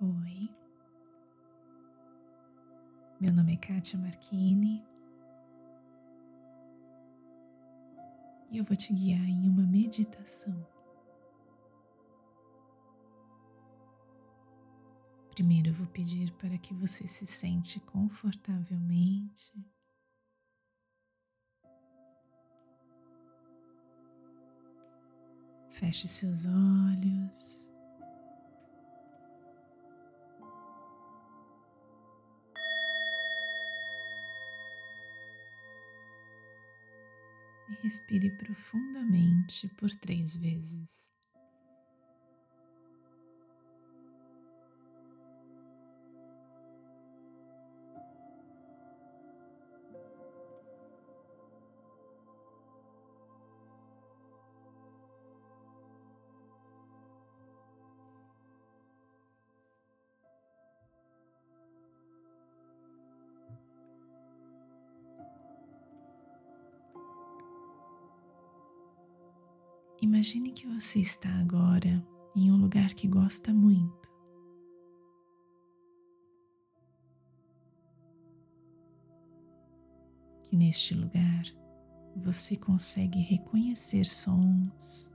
Oi, meu nome é Kátia Marchini e eu vou te guiar em uma meditação. Primeiro eu vou pedir para que você se sente confortavelmente. Feche seus olhos. E respire profundamente por três vezes. Imagine que você está agora em um lugar que gosta muito. Que neste lugar você consegue reconhecer sons,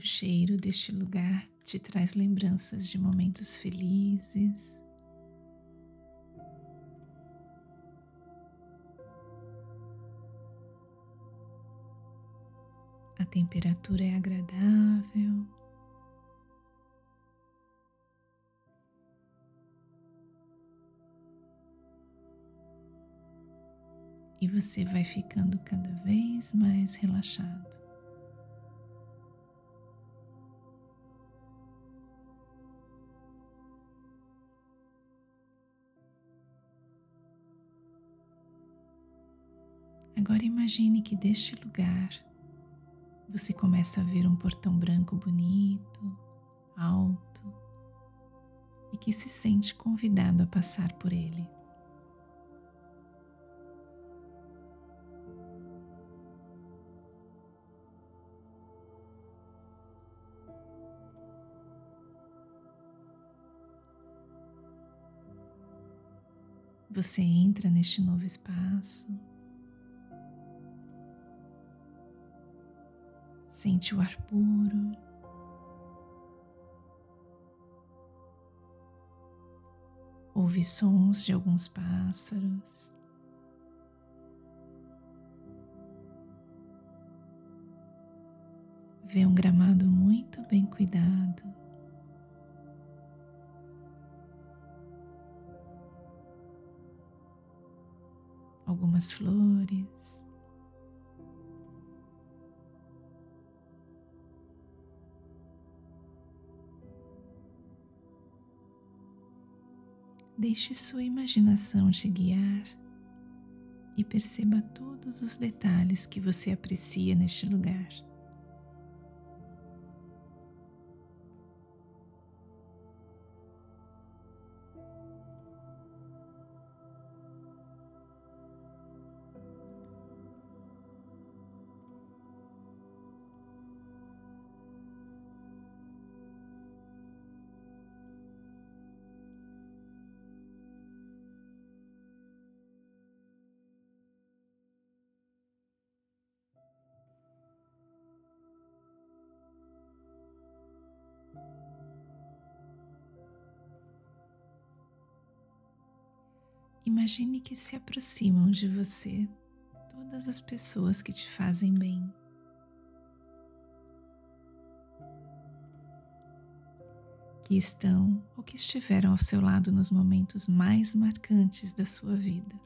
O cheiro deste lugar te traz lembranças de momentos felizes. A temperatura é agradável. E você vai ficando cada vez mais relaxado. Agora imagine que deste lugar você começa a ver um portão branco bonito, alto e que se sente convidado a passar por ele. Você entra neste novo espaço Sente o ar puro. Ouve sons de alguns pássaros. Vê um gramado muito bem cuidado. Algumas flores. Deixe sua imaginação te guiar e perceba todos os detalhes que você aprecia neste lugar. Imagine que se aproximam de você todas as pessoas que te fazem bem. Que estão ou que estiveram ao seu lado nos momentos mais marcantes da sua vida.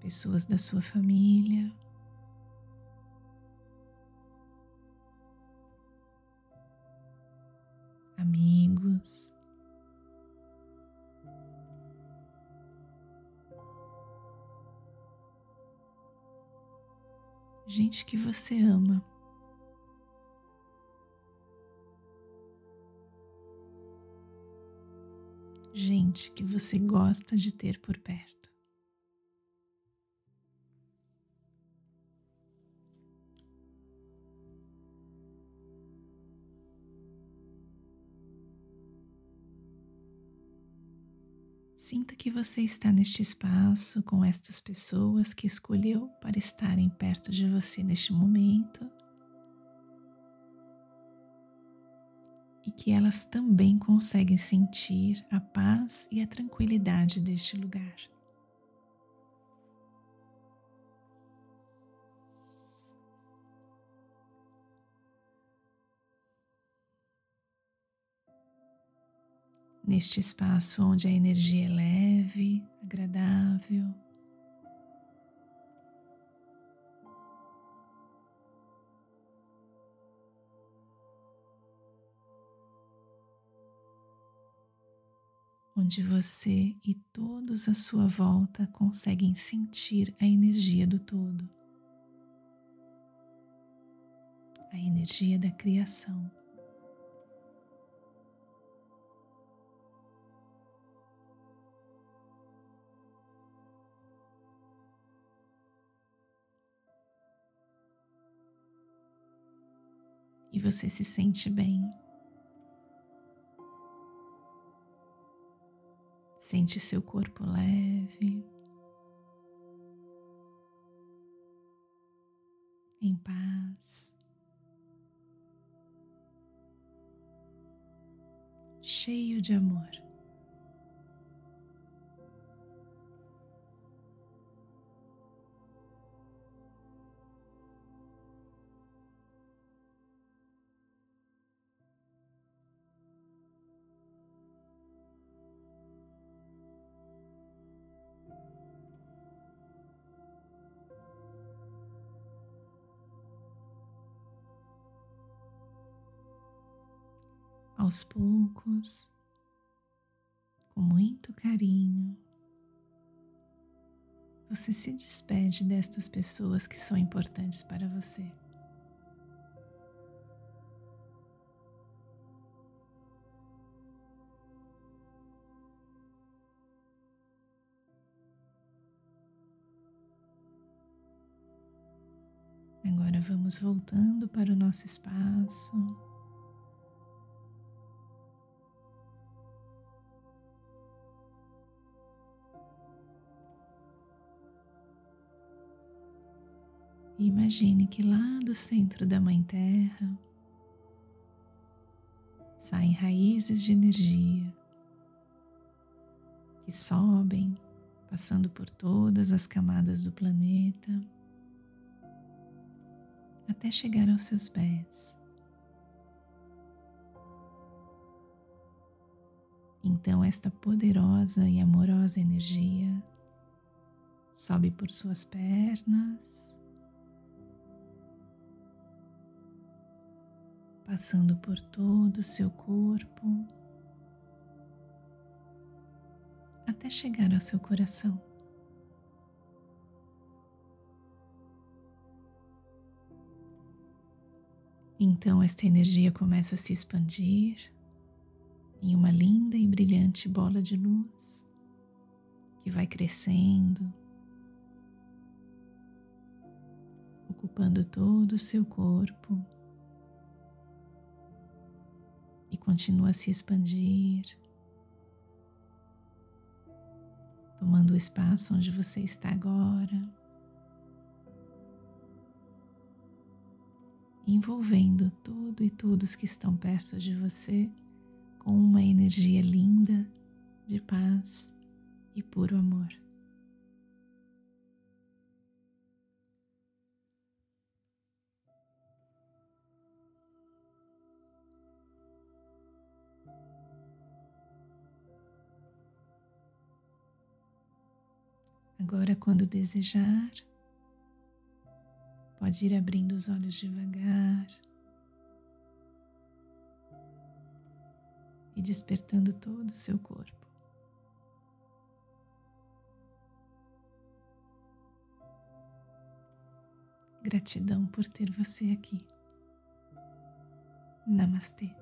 Pessoas da sua família, amigos. Gente que você ama. Gente que você gosta de ter por perto. Sinta que você está neste espaço com estas pessoas que escolheu para estarem perto de você neste momento e que elas também conseguem sentir a paz e a tranquilidade deste lugar. Neste espaço onde a energia é leve, agradável. Onde você e todos à sua volta conseguem sentir a energia do todo, a energia da criação. E você se sente bem. Sente seu corpo leve, em paz, cheio de amor. Aos poucos, com muito carinho, você se despede destas pessoas que são importantes para você. Agora vamos voltando para o nosso espaço. Imagine que lá do centro da Mãe Terra saem raízes de energia que sobem, passando por todas as camadas do planeta, até chegar aos seus pés. Então, esta poderosa e amorosa energia sobe por suas pernas passando por todo o seu corpo até chegar ao seu coração. Então, esta energia começa a se expandir em uma linda e brilhante bola de luz que vai crescendo, ocupando todo o seu corpo. E continua a se expandir, tomando o espaço onde você está agora, envolvendo tudo e todos que estão perto de você com uma energia linda de paz e puro amor. Agora, quando desejar, pode ir abrindo os olhos devagar e despertando todo o seu corpo. Gratidão por ter você aqui. Namastê.